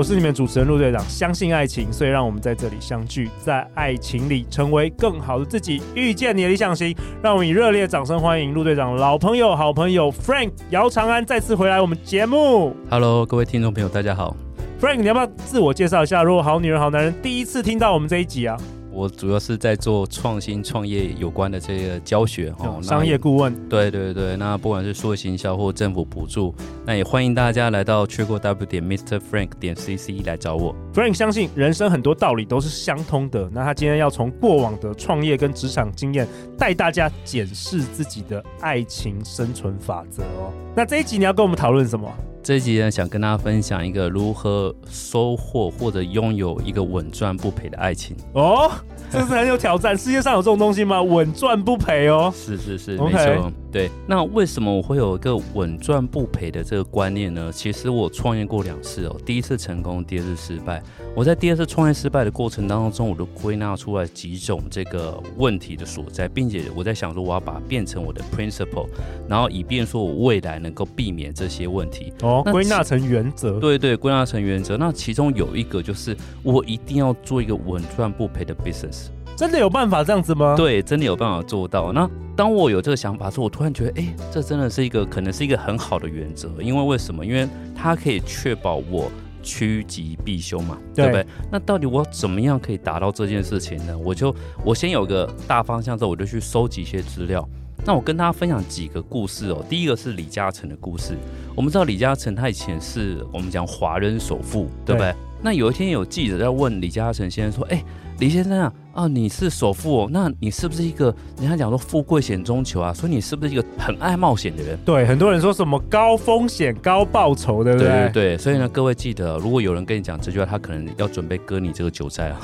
我是你们主持人陆队长。相信爱情，所以让我们在这里相聚，在爱情里成为更好的自己，遇见你的理想型。让我们以热烈掌声欢迎陆队长老朋友、好朋友 Frank 姚长安再次回来我们节目。Hello，各位听众朋友，大家好。Frank，你要不要自我介绍一下？如果好女人、好男人第一次听到我们这一集啊？我主要是在做创新创业有关的这个教学哈，商业顾问。对对对，那不管是数位行销或政府补助，那也欢迎大家来到缺过 W 点 mrfrank 点 cc 来找我。Frank 相信人生很多道理都是相通的，那他今天要从过往的创业跟职场经验，带大家检视自己的爱情生存法则哦。那这一集你要跟我们讨论什么？这一集呢，想跟大家分享一个如何收获或者拥有一个稳赚不赔的爱情哦，这是很有挑战。世界上有这种东西吗？稳赚不赔哦，是是是.没错。对，那为什么我会有一个稳赚不赔的这个观念呢？其实我创业过两次哦，第一次成功，第二次失败。我在第二次创业失败的过程当中，我都归纳出来几种这个问题的所在，并且我在想说，我要把它变成我的 principle，然后以便说我未来能够避免这些问题。哦，归纳成原则。对对，归纳成原则。那其中有一个就是，我一定要做一个稳赚不赔的 business。真的有办法这样子吗？对，真的有办法做到。那当我有这个想法的时候，我突然觉得，哎，这真的是一个可能是一个很好的原则。因为为什么？因为它可以确保我趋吉避凶嘛，对，对不对？那到底我怎么样可以达到这件事情呢？我就我先有个大方向之后，我就去收集一些资料。那我跟大家分享几个故事哦。第一个是李嘉诚的故事。我们知道李嘉诚他以前是我们讲华人首富，对不对？对那有一天有记者在问李嘉诚先生说：“哎，李先生啊，啊你是首富哦，那你是不是一个人家讲说富贵险中求啊？所以你是不是一个很爱冒险的人？”对，很多人说什么高风险高报酬，对不对？对对对。所以呢，各位记得，如果有人跟你讲这句话，他可能要准备割你这个韭菜啊。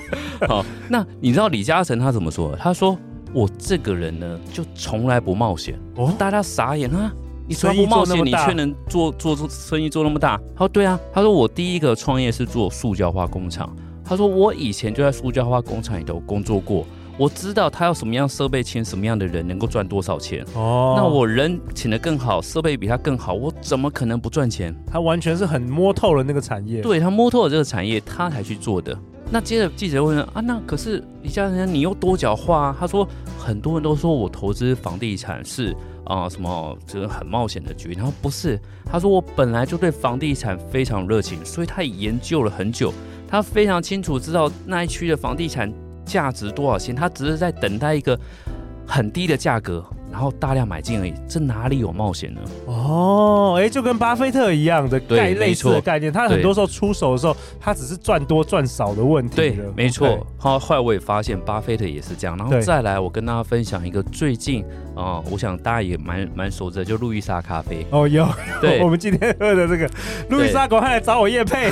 好，那你知道李嘉诚他怎么说？他说：“我这个人呢，就从来不冒险。”哦，大家傻眼啊。你从来不冒险，你却能做做做生意做那么大？他说：“对啊。”他说：“我第一个创业是做塑胶化工厂。”他说：“我以前就在塑胶花工厂里头工作过，我知道他要什么样设备，请什么样的人能够赚多少钱。哦，那我人请的更好，设备比他更好，我怎么可能不赚钱？他完全是很摸透了那个产业，对他摸透了这个产业，他才去做的。那接着记者问啊，那可是李嘉诚，你又多角化啊？他说很多人都说我投资房地产是。”啊、呃，什么这个很冒险的局？然后不是，他说我本来就对房地产非常热情，所以他也研究了很久，他非常清楚知道那一区的房地产价值多少钱，他只是在等待一个很低的价格。然后大量买进而已，这哪里有冒险呢？哦，哎，就跟巴菲特一样的概类似的概念，他很多时候出手的时候，他只是赚多赚少的问题。对，没错。好，后来我也发现巴菲特也是这样。然后再来，我跟大家分享一个最近啊、呃，我想大家也蛮蛮熟知的，就路易莎咖啡。哦，有。对，我们今天喝的这个路易莎，赶快来找我叶配。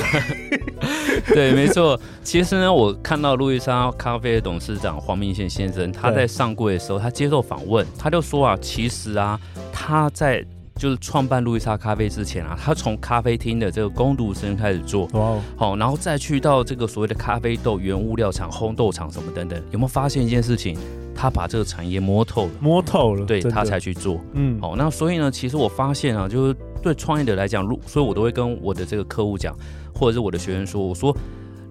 对，没错。其实呢，我看到路易莎咖啡的董事长黄明宪先生，他在上柜的时候，他接受访问，他就说啊，其实啊，他在就是创办路易莎咖啡之前啊，他从咖啡厅的这个工读生开始做，哦，好，然后再去到这个所谓的咖啡豆原物料厂、烘豆厂什么等等，有没有发现一件事情？他把这个产业摸透了，摸透了，对，他才去做，嗯，好，那所以呢，其实我发现啊，就是对创业者来讲，如所以我都会跟我的这个客户讲。或者是我的学员说：“我说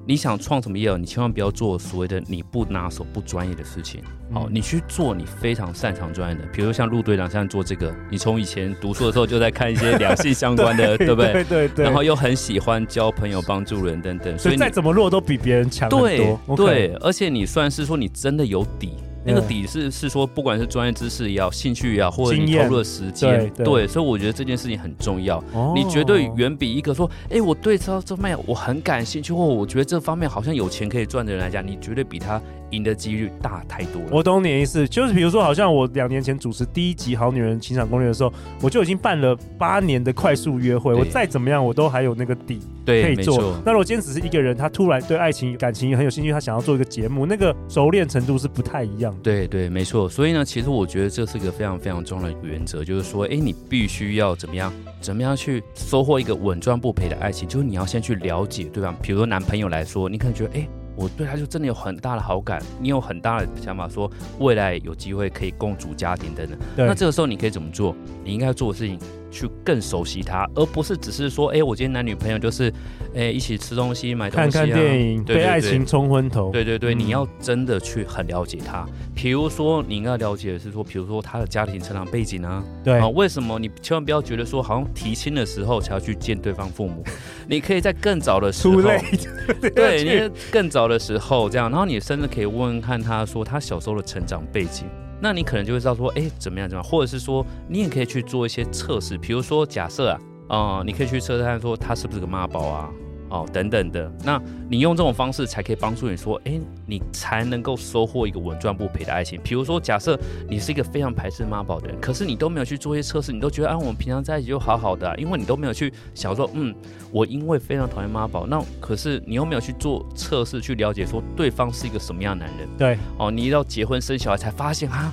你想创什么业，你千万不要做所谓的你不拿手、不专业的事情。好，你去做你非常擅长专业的，比如像陆队长现在做这个，你从以前读书的时候就在看一些两性相关的，对，不对？对对对。然后又很喜欢交朋友、帮助人等等，所以再怎么弱都比别人强很多。对对，而且你算是说你真的有底。”那个底是是说，不管是专业知识也好，兴趣也好，或者你投入的时间，对，所以我觉得这件事情很重要。哦、你绝对远比一个说，哎、欸，我对这这方面我很感兴趣，或我觉得这方面好像有钱可以赚的人来讲，你绝对比他赢的几率大太多了。我懂你的意思，就是比如说，好像我两年前主持第一集《好女人情场攻略》的时候，我就已经办了八年的快速约会，我再怎么样，我都还有那个底可以做。那如果今天只是一个人，他突然对爱情感情很有兴趣，他想要做一个节目，那个熟练程度是不太一样的。对对，没错。所以呢，其实我觉得这是一个非常非常重要的原则，就是说，哎，你必须要怎么样，怎么样去收获一个稳赚不赔的爱情，就是你要先去了解，对方？比如说男朋友来说，你可能觉得，哎。我对他就真的有很大的好感，你有很大的想法，说未来有机会可以共组家庭等等。那这个时候你可以怎么做？你应该要做的事情。去更熟悉他，而不是只是说，哎，我今天男女朋友就是，哎，一起吃东西、买东西、啊、看看电影，对爱情冲昏头。对对对，嗯、你要真的去很了解他。比如说，你应该了解的是说，比如说他的家庭成长背景啊，对啊，为什么你千万不要觉得说，好像提亲的时候才要去见对方父母，你可以在更早的时候，对，你更早的时候这样，然后你甚至可以问问看他说他小时候的成长背景。那你可能就会知道说，哎，怎么样怎么样，或者是说，你也可以去做一些测试，比如说假设啊，啊、你可以去测试看说他是不是个妈宝啊。哦，等等的，那你用这种方式才可以帮助你说，哎，你才能够收获一个稳赚不赔的爱情。比如说，假设你是一个非常排斥妈宝的人，可是你都没有去做一些测试，你都觉得啊，我们平常在一起就好好的啊，因为你都没有去想说，嗯，我因为非常讨厌妈宝，那可是你又没有去做测试去了解说对方是一个什么样的男人。对，哦，你到结婚生小孩才发现啊。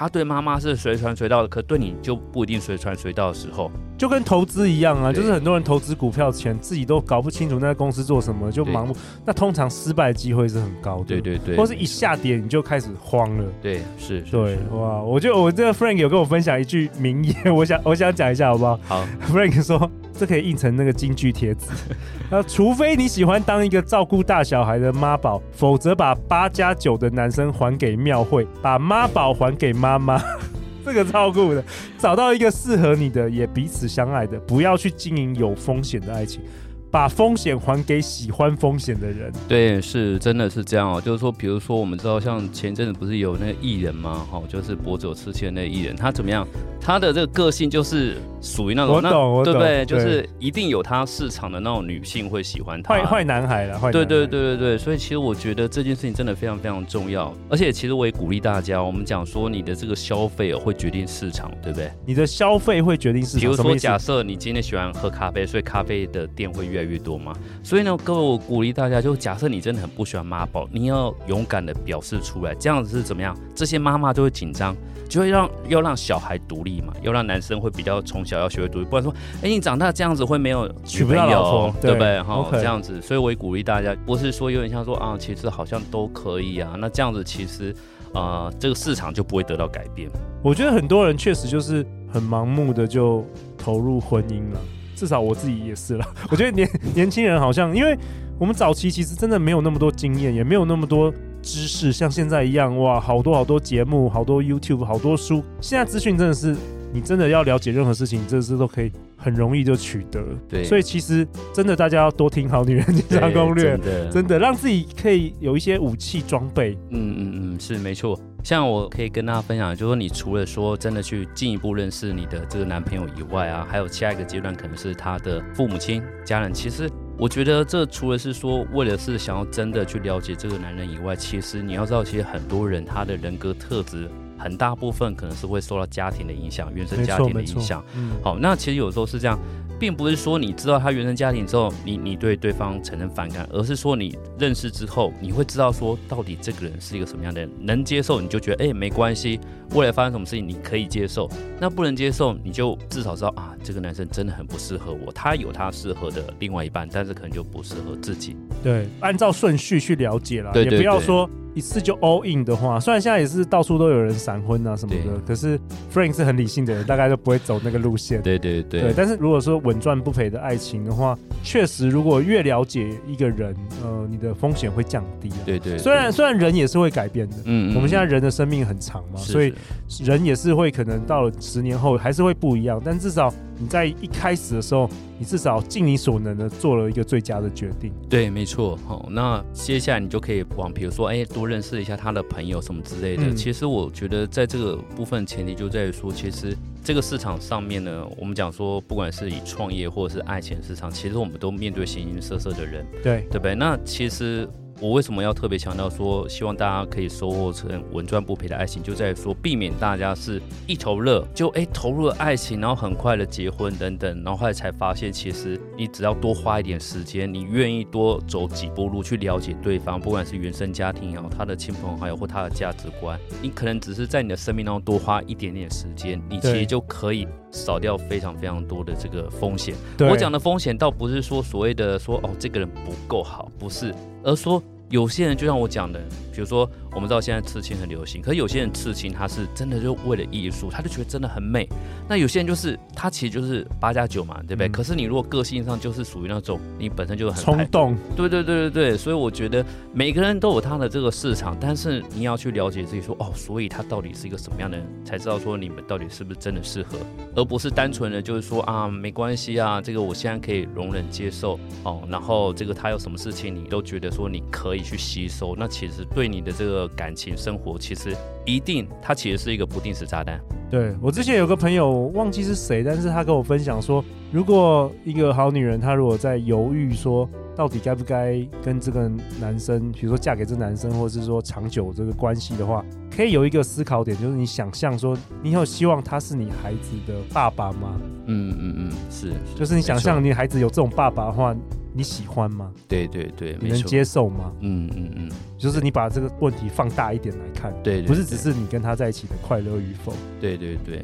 他对妈妈是随传随到的，可对你就不一定随传随到的时候，就跟投资一样啊，就是很多人投资股票前自己都搞不清楚那个公司做什么，就盲目，那通常失败的机会是很高的。对对对，或是一下跌你就开始慌了。对，是，对，哇，我就我这个 Frank 有跟我分享一句名言，我想我想讲一下好不好？好，Frank 说。这可以印成那个京剧贴纸。那除非你喜欢当一个照顾大小孩的妈宝，否则把八加九的男生还给庙会，把妈宝还给妈妈。这个照顾的，找到一个适合你的，也彼此相爱的，不要去经营有风险的爱情。把风险还给喜欢风险的人。对，是真的是这样哦。就是说，比如说，我们知道像前阵子不是有那个艺人吗？哈，就是脖子有刺青的那个艺人，他怎么样？他的这个个性就是属于那种，我懂，那我懂，对不对？就是一定有他市场的那种女性会喜欢他。坏坏男孩了，坏。对对对对对。所以其实我觉得这件事情真的非常非常重要。而且其实我也鼓励大家，我们讲说你的这个消费会决定市场，对不对？你的消费会决定市场。比如说，假设你今天喜欢喝咖啡，所以咖啡的店会越来越多嘛。所以呢，各位，我鼓励大家，就假设你真的很不喜欢妈宝，你要勇敢的表示出来，这样子是怎么样？这些妈妈就会紧张，就会让要让小孩独立嘛，要让男生会比较从小要学会独立，不然说，哎，你长大这样子会没有娶不到老婆，对不对？哈，这样子，所以我也鼓励大家，不是说有点像说啊，其实好像都可以啊，那这样子其实啊、呃，这个市场就不会得到改变。我觉得很多人确实就是很盲目的就投入婚姻了。至少我自己也是了。我觉得年年轻人好像，因为我们早期其实真的没有那么多经验，也没有那么多知识，像现在一样哇，好多好多节目，好多 YouTube，好多书。现在资讯真的是，你真的要了解任何事情，这是都可以很容易就取得。对，所以其实真的大家要多听好女人情场攻略，真的，真的让自己可以有一些武器装备。嗯嗯嗯，是没错。像我可以跟大家分享，就是说，你除了说真的去进一步认识你的这个男朋友以外啊，还有下一个阶段可能是他的父母亲、家人。其实我觉得这除了是说为了是想要真的去了解这个男人以外，其实你要知道，其实很多人他的人格特质很大部分可能是会受到家庭的影响、原生家庭的影响。嗯，好，那其实有时候是这样。并不是说你知道他原生家庭之后，你你对对方产生反感，而是说你认识之后，你会知道说到底这个人是一个什么样的人，能接受你就觉得哎、欸、没关系，未来发生什么事情你可以接受，那不能接受你就至少知道啊这个男生真的很不适合我，他有他适合的另外一半，但是可能就不适合自己。对，按照顺序去了解啦，对对对，也不要说。一次就 all in 的话，虽然现在也是到处都有人闪婚啊什么的，可是 Frank 是很理性的人，大概就不会走那个路线。对对对，对。但是如果说稳赚不赔的爱情的话，确实如果越了解一个人，呃，你的风险会降低。对，对对。虽然虽然人也是会改变的，嗯，嗯，我们现在人的生命很长嘛，是是，所以人也是会可能到了十年后还是会不一样，但至少。你在一开始的时候，你至少尽你所能的做了一个最佳的决定。对，没错。好，那接下来你就可以往，比如说，哎，多认识一下他的朋友什么之类的。嗯、其实我觉得，在这个部分前提就在于说，其实这个市场上面呢，我们讲说，不管是以创业或者是爱情市场，其实我们都面对形形色色的人，对，对不对？那其实我为什么要特别强调说，希望大家可以收获成稳赚不赔的爱情，就在于说避免大家是一头热就哎投入了爱情，然后很快的结婚等等，然后后来才发现，其实你只要多花一点时间，你愿意多走几步路去了解对方，不管是原生家庭也好，他的亲朋好友或他的价值观，你可能只是在你的生命当中多花一点点时间，你其实就可以少掉非常非常多的这个风险。我讲的风险倒不是说所谓的说哦这个人不够好，不是。而说，有些人就像我讲的，比如说，我们知道现在刺青很流行，可是有些人刺青他是真的就为了艺术，他就觉得真的很美。那有些人就是他其实就是八加九嘛，对不对？嗯、可是你如果个性上就是属于那种你本身就很冲动，对对对对对，所以我觉得每个人都有他的这个市场，但是你要去了解自己说，哦，所以他到底是一个什么样的人，才知道说你们到底是不是真的适合，而不是单纯的就是说啊没关系啊，这个我现在可以容忍接受哦，然后这个他有什么事情你都觉得说你可以去吸收，那其实对你的这个感情生活其实一定它其实是一个不定时炸弹。对，我之前有个朋友忘记是谁，但是他跟我分享说，如果一个好女人，她如果在犹豫说到底该不该跟这个男生，比如说嫁给这男生，或者是说长久这个关系的话，可以有一个思考点，就是你想象说，你有希望他是你孩子的爸爸吗？嗯嗯嗯，是，是，就是你想象你孩子有这种爸爸的话。你喜欢吗？对对对，你能接受吗？嗯嗯嗯，就是你把这个问题放大一点来看，对，对，对，不是只是你跟他在一起的快乐与否。对对对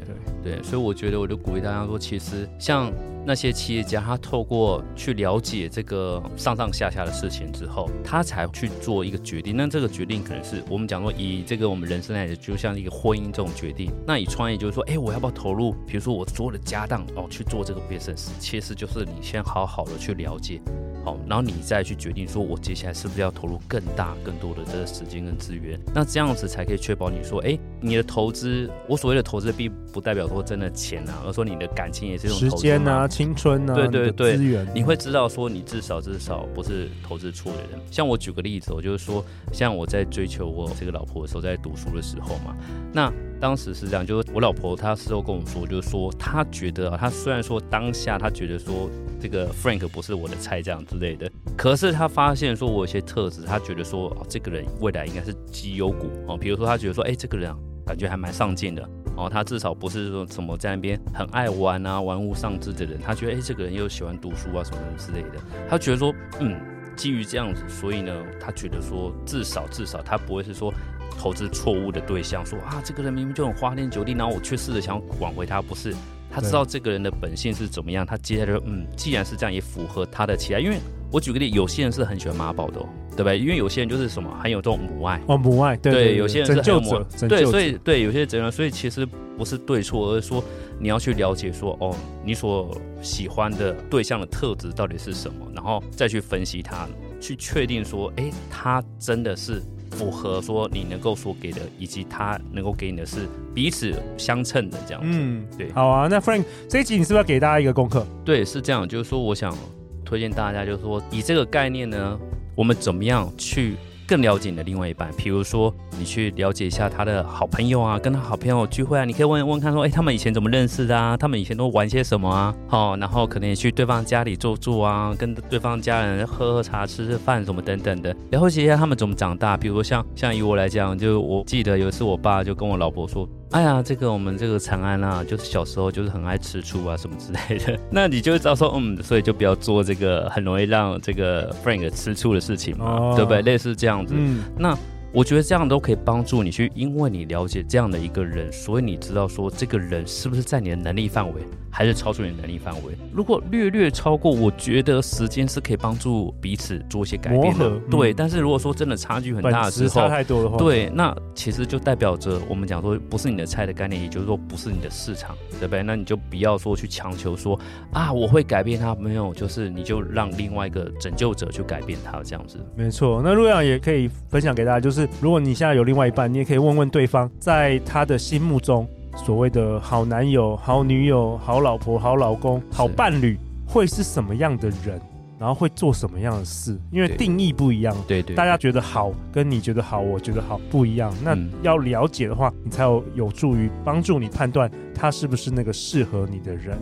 对对，所以我觉得我就鼓励大家说，其实像。那些企业家，他透过去了解这个上上下下的事情之后，他才去做一个决定。那这个决定可能是我们讲说，以这个我们人生来讲，就像一个婚姻这种决定。那以创业就是说，哎，我要不要投入？比如说我所有的家当哦去做这个 business，其实就是你先好好的去了解，好，然后你再去决定说，我接下来是不是要投入更大、更多的这个时间跟资源？那这样子才可以确保你说，哎，你的投资，我所谓的投资并不代表说真的钱啊，而说你的感情也是一种。时间啊。青春啊，对对对，资源，你会知道说你至少至少不是投资错的人。像我举个例子，我就是说，像我在追求我这个老婆的时候，在读书的时候嘛，那当时是这样，就是我老婆她事后跟我说，就是说她觉得啊，她虽然说当下她觉得说这个 Frank 不是我的菜这样之类的，可是她发现说我有些特质，她觉得说哦，这个人未来应该是绩优股哦，比如说她觉得说，哎，这个人啊，感觉还蛮上进的。哦，他至少不是说什么在那边很爱玩啊、玩物丧志的人。他觉得，哎，这个人又喜欢读书啊，什么之类的。他觉得说，嗯，基于这样子，所以呢，他觉得说，至少至少他不会是说投资错误的对象。说啊，这个人明明就很花天酒地，然后我却试着想挽回他，不是？他知道这个人的本性是怎么样，他接下来就嗯，既然是这样，也符合他的期待。因为我举个例，有些人是很喜欢妈宝的哦。对不对？因为有些人就是什么，很有这种母爱哦，母爱对，对，对，对，有些人是拯救者，对，所以对有些责任，所以其实不是对错，而是说你要去了解说，哦，你所喜欢的对象的特质到底是什么，然后再去分析他，去确定说，哎，他真的是符合说你能够所给的，以及他能够给你的是彼此相称的这样子。嗯，对。好啊，那 Frank 这一集你是不是要给大家一个功课？对，是这样，就是说我想推荐大家，就是说以这个概念呢。我们怎么样去更了解你的另外一半？比如说，你去了解一下他的好朋友啊，跟他好朋友聚会啊，你可以问问看说，哎，他们以前怎么认识的啊？他们以前都玩些什么啊？好，然后可能也去对方家里坐坐啊，跟对方家人喝喝茶、吃吃饭什么等等的，了解一下他们怎么长大。比如说像像以我来讲，就我记得有一次我爸就跟我老婆说。哎呀，这个我们这个长安啊，就是小时候就是很爱吃醋啊什么之类的。那你就会知道说，嗯，所以就不要做这个很容易让这个 Frank 吃醋的事情嘛，哦、对不对？类似这样子。嗯、那我觉得这样都可以帮助你去，因为你了解这样的一个人，所以你知道说这个人是不是在你的能力范围。还是超出你的能力范围。如果略略超过，我觉得时间是可以帮助彼此做一些改变的。对，但是如果说真的差距很大的时候，差太多的话，对，那其实就代表着我们讲说不是你的菜的概念，也就是说不是你的市场，对不对？那你就不要说去强求说啊，我会改变他，没有，就是你就让另外一个拯救者去改变他这样子。没错，那陆阳也可以分享给大家，就是如果你现在有另外一半，你也可以问问对方，在他的心目中。所谓的好男友、好女友、好老婆、好老公、好伴侣，会是什么样的人？然后会做什么样的事？因为定义不一样，对对，大家觉得好，跟你觉得好，我觉得好不一样。那要了解的话，你才有有助于帮助你判断他是不是那个适合你的人。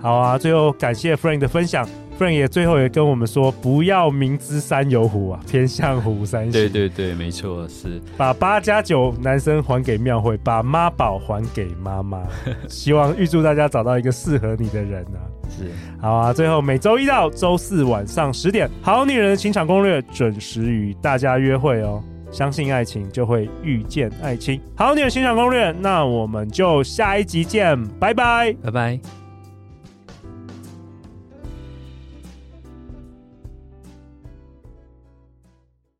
好啊，最后感谢 Frank 的分享。Frank 也最后也跟我们说，不要明知山有虎啊，偏向虎山行。对对对，没错，是把八加九男生还给庙会，把妈宝还给妈妈。希望预祝大家找到一个适合你的人啊！是，好啊。最后每周一到周四晚上十点，《好女人的情场攻略》准时与大家约会哦。相信爱情，就会遇见爱情。好女人情场攻略，那我们就下一集见，拜拜，拜拜。